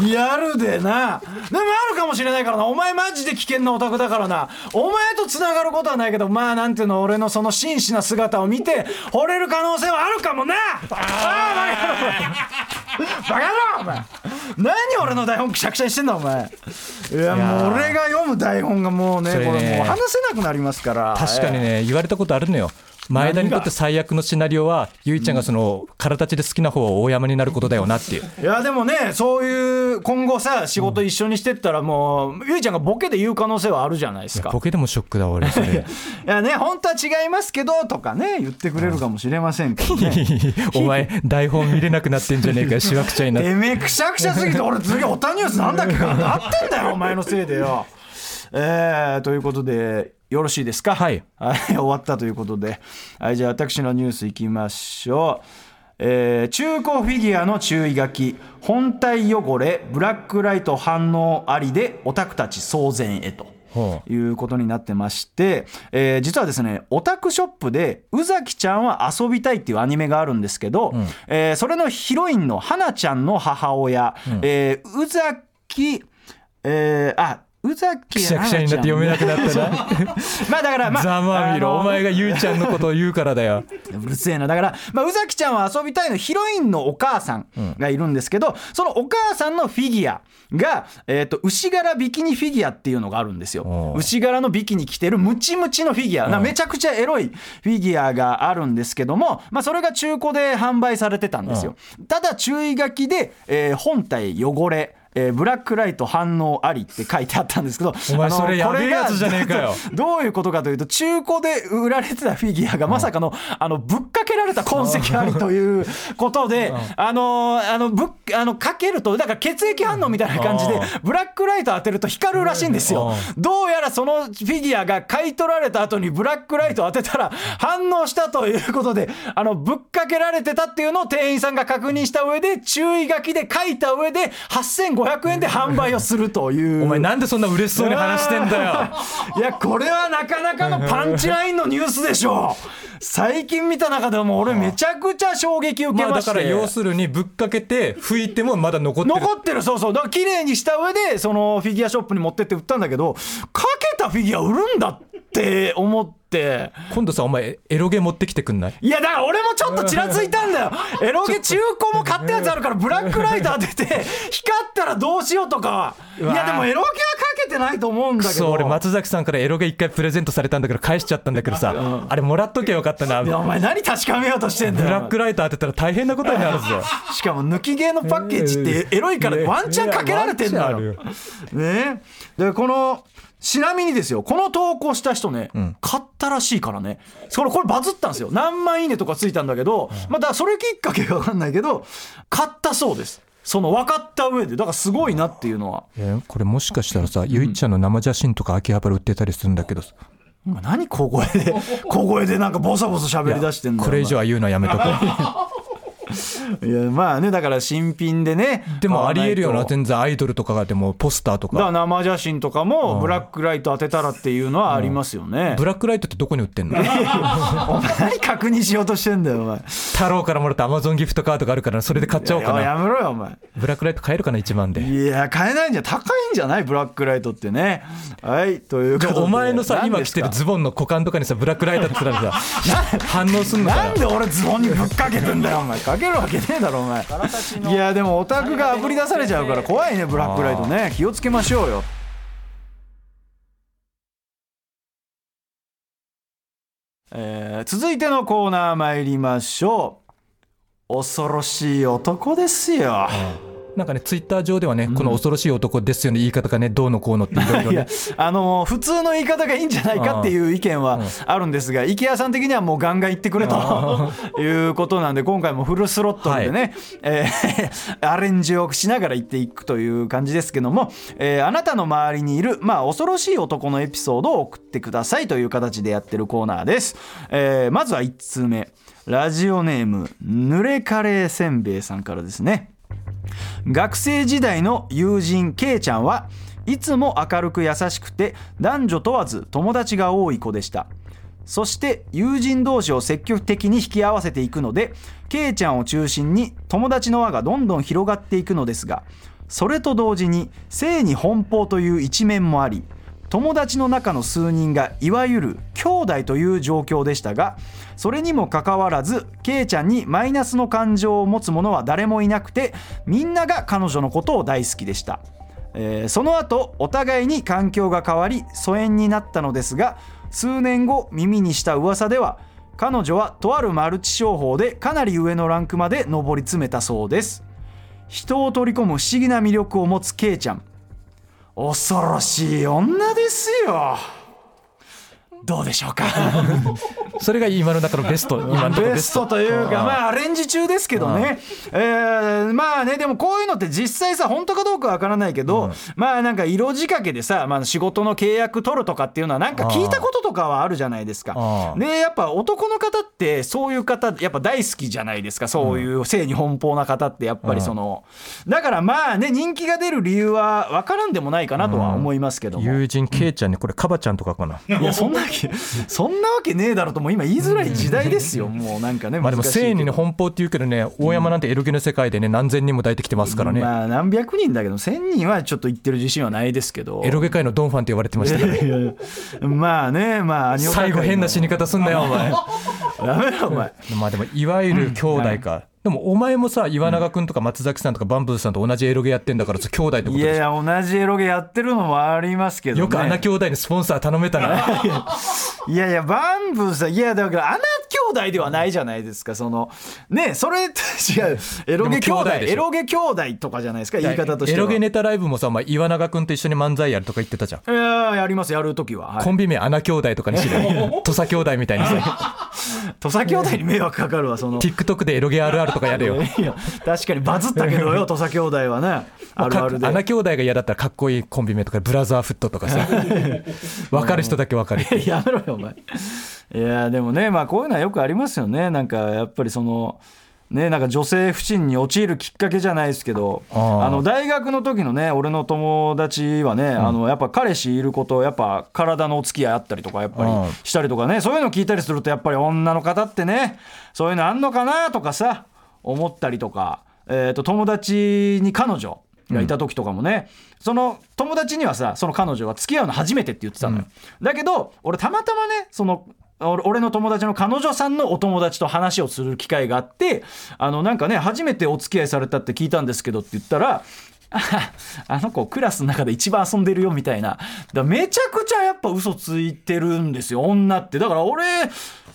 リアルでな。でもあるかもしれないからな。お前マジで危険なオタクだからな。お前と繋がることはないけどまあなんていうの俺のその真摯な姿を見て惚れる可能性はあるかもな。ああバカ野郎バカ野郎お前。何俺の台本くしゃくしゃにしてんだお前。いやもう俺が読む台本がもうね。これもう話せなくなりますから。確かにね言われたことあるのよ前田にとって最悪のシナリオはゆいちゃんがその体立ちで好きな方は大山になることだよなっていう。いやでもねそういう今後さ仕事一緒にしてったらもう、ゆいちゃんがボケで言う可能性はあるじゃないですか。ボケでもショックだ俺それ。いやね本当は違いますけどとかね言ってくれるかもしれませんけどね。お前台本見れなくなってんじゃねえかしわくちゃになって。てめえくしゃくしゃすぎて俺次オタニュースなんだっけかなってんだよお前のせいでよ。えー、ということでよろしいですか？はい。はい、終わったということで、はい、じゃあ私のニュースいきましょう。えー中古フィギュアの注意書き。本体汚れブラックライト反応ありでオタクたち騒然へと。ほいうことになってまして、えー実はですねオタクショップで「宇崎ちゃんは遊びたい」っていうアニメがあるんですけど、えーそれのヒロインの花ちゃんの母親、えー宇崎えーあ宇崎くしゃくしゃになって読めなくなったな。まあだからまあざまあみろ。お前がゆいちゃんのことを言うからだよ。うるせえな。だから、まあ、宇崎ちゃんは遊びたいのヒロインのお母さんがいるんですけど、そのお母さんのフィギュアが、えー、と牛柄ビキニフィギュアっていうのがあるんですよ。牛柄のビキニ着てるムチムチのフィギュア。なめちゃくちゃエロいフィギュアがあるんですけども、まあ、それが中古で販売されてたんですよ。ただ注意書きで、えー本体汚れえーブラックライト反応ありって書いてあったんですけどお前それやべえやつじゃねえかよ。どういうことかというと中古で売られてたフィギュアがまさかのあのぶっかけられた痕跡ありということであのあのぶっあのかけるとだから血液反応みたいな感じでブラックライト当てると光るらしいんですよ。どうやらそのフィギュアが買い取られた後にブラックライト当てたら反応したということであのぶっかけられてたっていうのを店員さんが確認した上で注意書きで書いた上で8500円で販売をするという。お前なんでそんな嬉しそうに話してんだよ。いやこれはなかなかのパンチラインのニュースでしょ最近見た中でも俺めちゃくちゃ衝撃受けまして、まあだから要するにぶっかけて拭いてもまだ残ってる。残ってるそうそう。だから綺麗にした上でそのフィギュアショップに持ってって売ったんだけどかけたフィギュア売るんだって思って。今度さお前エロゲ持ってきてくんない？いやだから俺もちょっとちらついたんだよ。エロゲ中古も買ったやつあるからブラックライト当てて。光ったらどうしようとか。いやでもエロゲはかけてないと思うんだけど。そう俺松崎さんからエロゲ一回プレゼントされたんだけど返しちゃったんだけどさあれもらっときゃよかったな。お前何確かめようとしてんだよ。ブラックライト当てたら大変なことになるぞ。しかも抜き毛のパッケージってエロいからワンチャンかけられてんだよ。ね。でこのちなみにですよこの投稿した人ね、買ったらしいからね。これこれバズったんですよ。何万いいねとかついたんだけど、まあだからそれきっかけが分かんないけど買ったそうです。その分かった上で。だからすごいなっていうのは。えこれもしかしたらさゆいちゃんの生写真とか秋葉原売ってたりするんだけどさ。お前何小声で小声でなんかボソボソ喋り出してんこれ以上は言うのはやめとこう いやまあねだから新品でねでもありえるよな全然アイドルとかがでもポスターとだからか生写真とかもブラックライト当てたらっていうのはありますよね。ブラックライトってどこに売ってんの？お前何確認しようとしてんだよお前。太郎からもらったアマゾンギフトカードがあるからそれで買っちゃおうかな。いややめろよお前。ブラックライト買えるかな1万で。いや買えないんじゃ高いんじゃないブラックライトってね。はいということで。お前のさ今着てるズボンの股間とかにさブラックライトって言ったらさ反応すんのかなんで俺ズボンにぶっかけてんだよお前かけるわけねえだろお前いやでもオタクがあぶり出されちゃうから怖いねブラックライトね気をつけましょうよえー続いてのコーナー参りましょう恐ろしい男ですよ、なんかねツイッター上ではね、この恐ろしい男ですよね言い方がねどうのこうのっていろいろね。あの普通の言い方がいいんじゃないかっていう意見はあるんですが、池谷さん的にはもうガンガン言ってくれと いうことなんで今回もフルスロットルでね、えー アレンジをしながら言っていくという感じですけども、えーあなたの周りにいる、まあ、恐ろしい男のエピソードを送ってくださいという形でやってるコーナーです、えーまずは1通目。ラジオネームぬれカレーせんべいさんからですね学生時代の友人 K ちゃんはいつも明るく優しくて男女問わず友達が多い子でした。そして友人同士を積極的に引き合わせていくので K ちゃんを中心に友達の輪がどんどん広がっていくのですがそれと同時に性に奔放という一面もあり友達の中の数人がいわゆる兄弟という状況でしたがそれにもかかわらず K ちゃんにマイナスの感情を持つ者は誰もいなくてみんなが彼女のことを大好きでした、えーその後お互いに環境が変わり疎遠になったのですが数年後耳にした噂では彼女はとあるマルチ商法でかなり上のランクまで上り詰めたそうです。人を取り込む不思議な魅力を持つ K ちゃん。恐ろしい女ですよ。どうでしょうか？それが今の中のベスト今のベスト。というかまあアレンジ中ですけどね、えーまあねでもこういうのって実際さ本当かどうかわからないけど、まあなんか色仕掛けでさ、まあ、仕事の契約取るとかっていうのはなんか聞いたこととかはあるじゃないですか。あ。あでやっぱ男の方ってそういう方やっぱ大好きじゃないですか。そういう性に奔放な方ってやっぱりその、だからまあね人気が出る理由は分からんでもないかなとは思いますけども。友人 K ちゃんねこれカバちゃんとかかな。いやそんなわけそんなわけねえだろともう今言いづらい時代ですよ。もうなんかねまあでも難しいけど。性にね奔放っていうけどね大山なんてエロゲの世界でね何千人も抱いてきてますからね、まあ何百人だけど1000人はちょっと言ってる自信はないですけど。エロゲ界のドンファンって言われてましたね。まあねまあ最後変な死に方すんなよお前。ダメだお前。まあでもいわゆる兄弟か、でもお前もさ岩永君とか松崎さんとかバンブーさんと同じエロゲやってんだからさ兄弟ってこといやいや同じエロゲやってるのもありますけど、ね、よく穴兄弟にスポンサー頼めたな。いやいやバンブーさんいやだから穴兄弟ではないじゃないですかその。ねそれ違うエロゲ兄弟エロゲ兄弟とかじゃないですか言い方としては。エロゲネタライブもさお前岩永君と一緒に漫才やるとか言ってたじゃん。いややりますやるときは、はい。コンビ名穴兄弟とかにしてる 土佐兄弟みたいにさ土佐兄弟に迷惑かかるわその。TikTok でエロゲあるあるとかやれよ。確かにバズったけどよ 土佐兄弟はね。あるあるで。穴兄弟が嫌だったらかっこいいコンビ名とかブラザーフットとかさ。分かる人だけ分かる やめろよお前。いやでもねまあこういうのはよくありますよね。なんかやっぱりそのねなんか女性不信に陥るきっかけじゃないですけどあの大学の時のね俺の友達はね、あのやっぱ彼氏いることやっぱ体のお付き合いあったりとかやっぱりしたりとかねそういうの聞いたりするとやっぱり女の方ってねそういうのあんのかなとかさ思ったりとか、えー、と友達に彼女がいた時とかもね、その友達にはさその彼女は付き合うの初めてって言ってたのよ、だけど俺たまたまねその俺俺の友達の彼女さんのお友達と話をする機会があってあのなんかね初めてお付き合いされたって聞いたんですけどって言ったらああの子クラスの中で一番遊んでるよみたいな。だめちゃくちゃやっぱ嘘ついてるんですよ女って。だから俺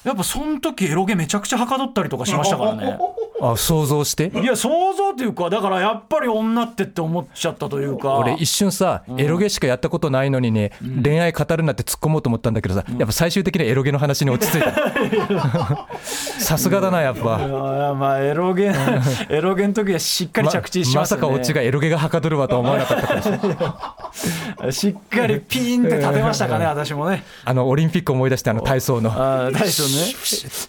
やっぱその時エロゲめちゃくちゃはかどったりとかしましたからね。あ想像して？いや想像っていうかだからやっぱり女ってって思っちゃったというか。俺一瞬さエロゲしかやったことないのにね、恋愛語るなって突っ込もうと思ったんだけどさ、やっぱ最終的にエロゲの話に落ち着いた。さすがだなやっぱ。いやまあエロゲ エロゲの時はしっかり着地しまね、さかオチがエロゲがはかどるわとは思わなかったからさしっかりピーンって立てましたかね私もね。あのオリンピック思い出してあの体操の。ああ大将ね。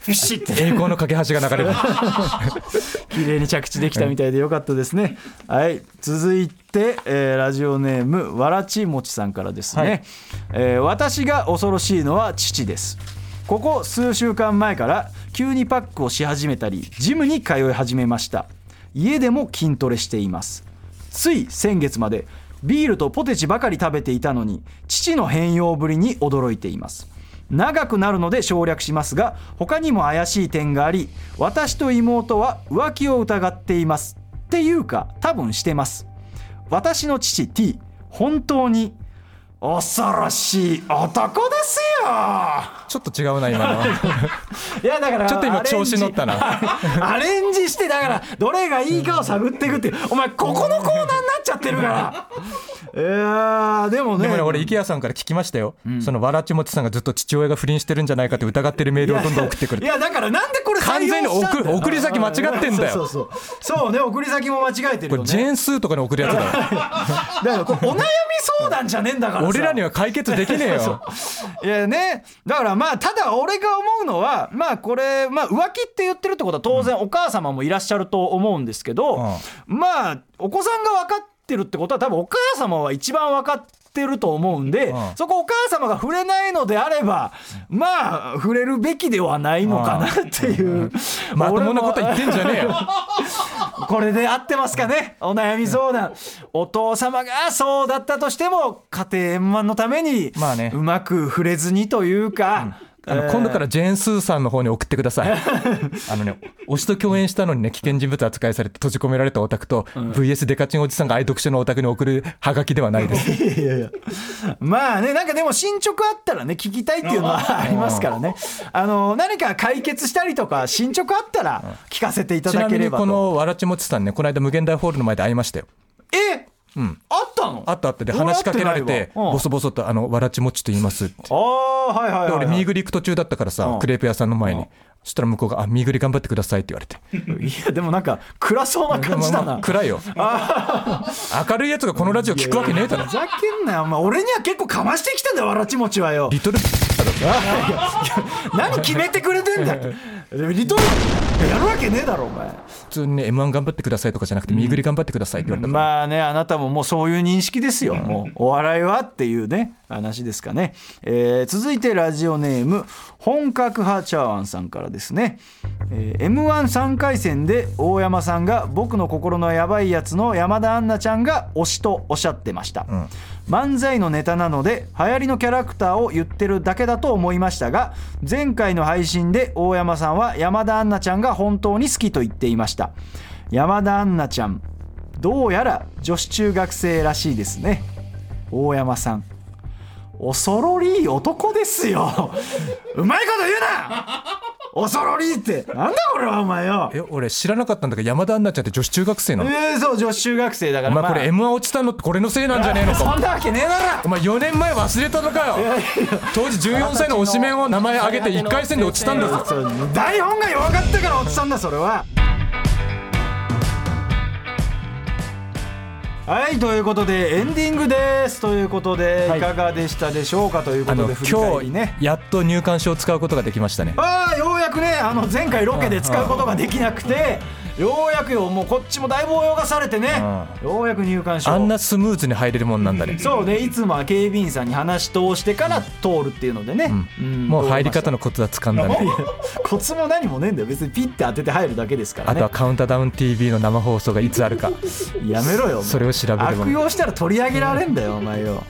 ピシッて。栄光の架け橋が流れる。綺麗に着地できたみたいでよかったですね。はい、続いて、えーラジオネームわらちもちさんからですね、はい。えー私が恐ろしいのは父です。ここ数週間前から急にパックをし始めたりジムに通い始めました。家でも筋トレしています。つい先月までビールとポテチばかり食べていたのに父の変容ぶりに驚いています長くなるので省略しますが他にも怪しい点があり私と妹は浮気を疑っていますっていうか多分してます。私の父 T 本当に恐ろしい男ですよ。ちょっと違うな今の。は いやだからちょっと今調子乗ったな。アレンジしてだからどれがいいかを探っていくっていう。お前ここのコーナーになっちゃってるから。いやーでもね。でもね俺池谷さんから聞きましたよ、そのわらちもちさんがずっと父親が不倫してるんじゃないかって疑ってるメールをどんどん送ってくるいやだからなんでこれ完全に送送り先間違ってんだよ。そうそうそう。ね送り先も間違えてるよね。これジェーンスーとかに送るやつだよ。だからこれお悩み相談じゃねえんだから。さ俺らには解決できねえよ。いやね。だからまあただ俺が思うのはまあこれまあ浮気って言ってるってことは当然お母様もいらっしゃると思うんですけど、まあお子さんが分かってるってことは多分お母様は一番分かってると思うんで、ん。そこお母様が触れないのであればまあ触れるべきではないのかなっていう、まともなこと言ってんじゃねえよ。これで合ってますかね？お悩み相談。お父様がそうだったとしても家庭円満のためにまあね。うまく触れずにというか、あの今度からジェーン・スーさんの方に送ってください。あのね推しと共演したのにね危険人物扱いされて閉じ込められたオタクと、VS デカチンおじさんが愛読書のオタクに送るハガキではないです。いやいやまあねなんかでも進捗あったらね聞きたいっていうのはありますからね。あの何か解決したりとか進捗あったら聞かせていたちなみにこだければとのわらちもちさんねこの間無限大ホールの前で会いましたよ。え、あったの？あったあった。で俺話しかけられてボソボソとあのわらちもちと言いますって。ああはいはいはい、ではい、俺ミーグリ行く途中だったからさうん。クレープ屋さんの前に。そしたら向こうが「あミーグリ頑張ってください」って言われて。いやでもなんか暗そうな感じだな。まあまあ暗いよ。明るいやつがこのラジオ聞くわけねえだろ。ふざけんなよ。お前俺には結構かましてきてんだよわらちもちはよ。リトルだろ 何決めてくれてんだよ リトルやるわけねえだろお前。普通にね m 1頑張ってくださいとかじゃなくてミーグリ頑張ってくださいって言われたまあねあなたももうそういう認識ですよ。もうお笑いはっていうね話ですかね、えー続いてラジオネーム本格派チャーワンさんからですね、え m 1 3回戦で大山さんが僕の心のやばいやつの山田杏奈ちゃんが推しとおっしゃってました、漫才のネタなので流行りのキャラクターを言ってるだけだと思いましたが前回の配信で大山さんは山田杏奈ちゃんが本当に好きと言っていました。山田杏奈ちゃんどうやら女子中学生らしいですね。大山さん。恐ろりい男ですよ。うまいこと言うな！恐ろりいって。なんだこれはお前よ。え俺知らなかったんだけど山田杏奈ちゃんって女子中学生なの？えー、そう女子中学生だから。お前これまあ。M 1落ちたのってこれのせいなんじゃねえのか？そんなわけねえだろ。お前4年前忘れたのかよ。当時14歳の推しメンを名前挙げて1回戦で落ちたんだぞ。台本が弱かったから落ちたんだそれははいということでエンディングです。ということでい。かがでしたでしょうかということで今りね。日やっと入館証を使うことができましたね。ああようやくねあの前回ロケで使うことができなくてようやくよもうこっちもだいぶ泳がされてね。ようやく入館証あんなスムーズに入れるもんなんだね。そうねいつもは警備員さんに話し通してから通るっていうのでね、うん。もう入り方ののコツはつかんだね。コツも何もねえんだよ。別にピッて当てて入るだけですからね。あとはカウントダウン TV の生放送がいつあるか。やめろよそれを調べれば。悪用したら取り上げられんだよお前よ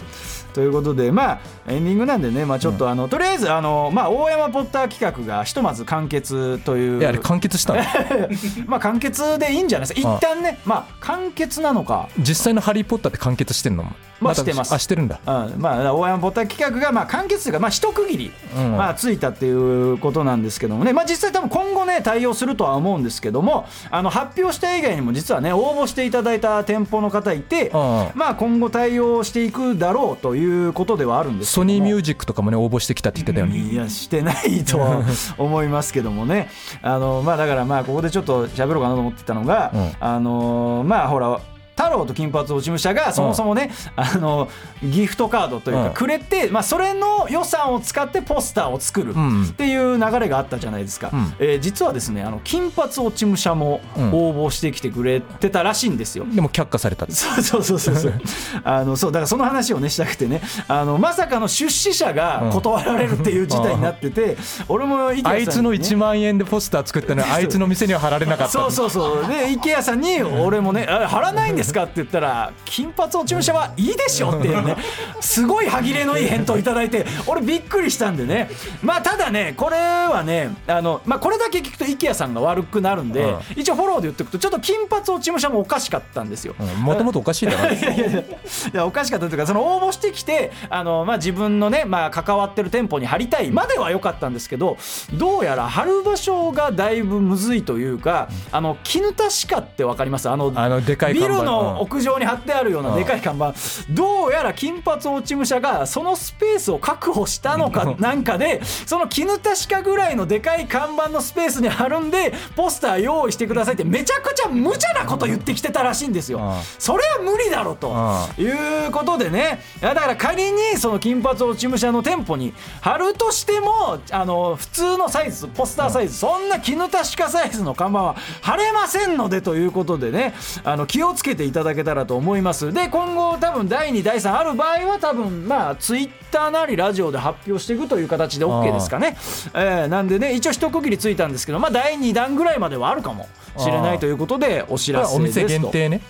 ということでまあエンディングなんでね、まあ、ちょっとあの、とりあえずあの、まあ、大山ポッター企画がひとまず完結といういやあれ完結したの？まあ完結でいいんじゃないですか？一旦ねまあ完結なのか？実際の「ハリー・ポッター」って完結してんの？だまあしてます。あしてるんだ。うん。まあ、大山ポッター企画がまあ完結というか、まあ、一区切り、うん。まあ、ついたっていうことなんですけどもね、まあ、実際多分今後ね対応するとは思うんですけどもあの発表した以外にも実はね応募していただいた店舗の方いて、うん。まあ、今後対応していくだろうということではあるんですソニーミュージックとかもね応募してきたって言ってたよね。いやしてないとは 思いますけどもね。あのまあだからまあここでちょっと喋ろうかなと思ってたのが、うん。あのまあほら太郎と金髪落ち武者がそもそもね、あのギフトカードというかうん。くれて、まあ、それの予算を使ってポスターを作るん。っていう流れがあったじゃないですか、うん。えー実はですねあの金髪落ち武者もうん。応募してきてくれてたらしいんですよ。でも却下された。そうそうそうそうそう。あのそうだからその話をねしたくてねあのまさかの出資者が断られるっていう事態になってて、俺も池谷さんにね。あいつの1万円でポスター作ったのにあいつの店には貼られなかった。そうそうそう。で池谷さんに俺もねあ「貼らないんですですかって言ったら金髪落ち武者はいいでしょっていうねすごい歯切れのいい返答いただいて俺びっくりしたんでね。まあただねこれはねあの、まあ、これだけ聞くと IKEA さんが悪くなるんで、うん。一応フォローで言っておくとちょっと金髪落ち武者もおかしかったんですよ。もともとおかしいだろ。いやいやいやいやおかしかったというかその応募してきてあの、まあ、自分のね、まあ、関わってる店舗に貼りたいまでは良かったんですけどどうやら貼る場所がだいぶむずいというかあの絹田歯科って分かります？あのあのでかい看板ビルの屋上に貼ってあるようなでかい看板。どうやら金髪落ち武者がそのスペースを確保したのかなんかでその絹田歯科ぐらいのでかい看板のスペースに貼るんでポスター用意してくださいってめちゃくちゃ無茶なこと言ってきてたらしいんですよ。うん。それは無理だろということでね。だから仮にその金髪落ち武者の店舗に貼るとしてもあの普通のサイズポスターサイズそんな絹田歯科サイズの看板は貼れませんのでということでね。あの気をつけていただけたらと思います。で今後多分第2第3ある場合は多分まあツイッターなりラジオで発表していくという形で OK ですかね、えーなんでね一応一区切りついたんですけどまあ第2弾ぐらいまではあるかもしれないということでお知らせおですと。店限定ね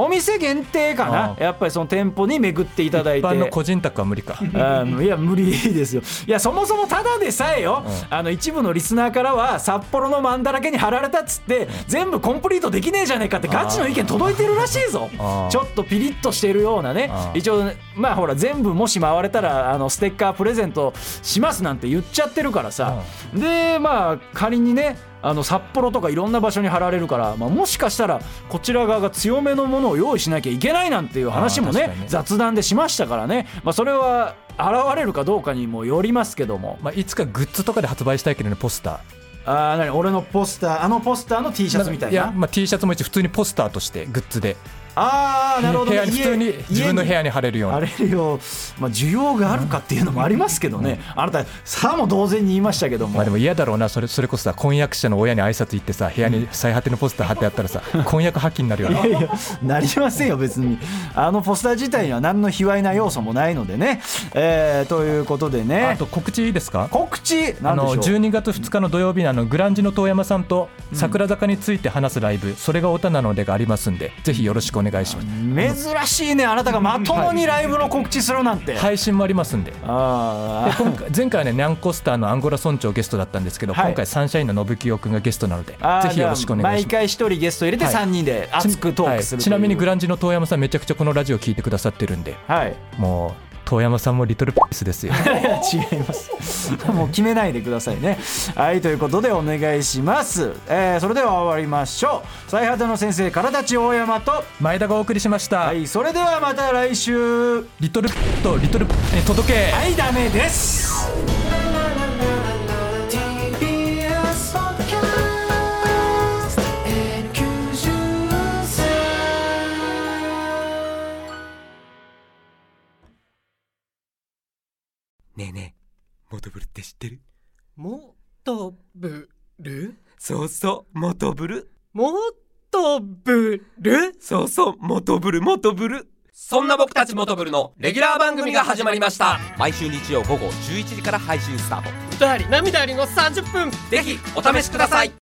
お店限定かあな。あやっぱりその店舗に巡っていただいて。一般の個人宅は無理か。あーいや無理ですよ。いやそもそもただでさえよ、あの一部のリスナーからは札幌のマンだらけに貼られたっつって、全部コンプリートできねえじゃねえかってガチの意見届いてるらしいぞ。ちょっとピリッとしてるようなね。一応まあほら全部もし回れたらあのステッカープレゼントしますなんて言っちゃってるからさ、でまあ仮にねあの札幌とかいろんな場所に貼られるから、まあ、もしかしたらこちら側が強めのものを用意しなきゃいけないなんていう話もね雑談でしましたからね、まあ、それは現れるかどうかにもよりますけども。まあ、いつかグッズとかで発売したいけどねポスター。あー何？俺のポスターあのポスターの T シャツみたいな？や、まあ、T シャツも一応普通にポスターとしてグッズでああなるほど、部ね、普通に自分の部屋にに貼れるようなあれよ、まあ、需要があるかっていうのもありますけどね、あなたさも同然に言いましたけども、まあでも嫌だろうな。それそれこそさ婚約者の親に挨拶行ってさ部屋に最果てのポスター貼ってあったらさ 婚約破棄になるよねいやいやなりませんよ別に。あのポスター自体には何の卑猥な要素もないのでね、えーということであねと告知いいですか？告知？あのなんでしょう？12月2日の土曜日にあのグランジの遠山さんと桜坂について話すライブ、それがオタなのでがありますんでぜひよろしくお願いします。珍しいねあなたがまともにライブの告知するなんて、配信もありますんで。あで今回前回はねニャンコスターのアンゴラ村長ゲストだったんですけど、はい。今回サンシャインの信清君がゲストなのであぜひよろしくお願いします。毎回一人ゲスト入れてはい。3人で熱くトークするはい。ちなみにグラランジの遠山さんめちゃくちゃこのラジオ聞いてくださってるんではい。もう遠山さんもリトルピースですよ。いや違います。もう決めないでくださいね。はいということでお願いします、えーそれでは終わりましょう。最果ての先生からたち大山と前田がお送りしました、はいそれではまた来週。リトルとリトルに届け。はいダメですねえねえモトブルって知ってる？もとぶるそうそうモトブル。もとぶるそうそうモトブルモトブル。そんな僕たちモトブルのレギュラー番組が始まりました。毎週日曜午後11時から配信スタート。歌あり涙ありの30分。ぜひお試しください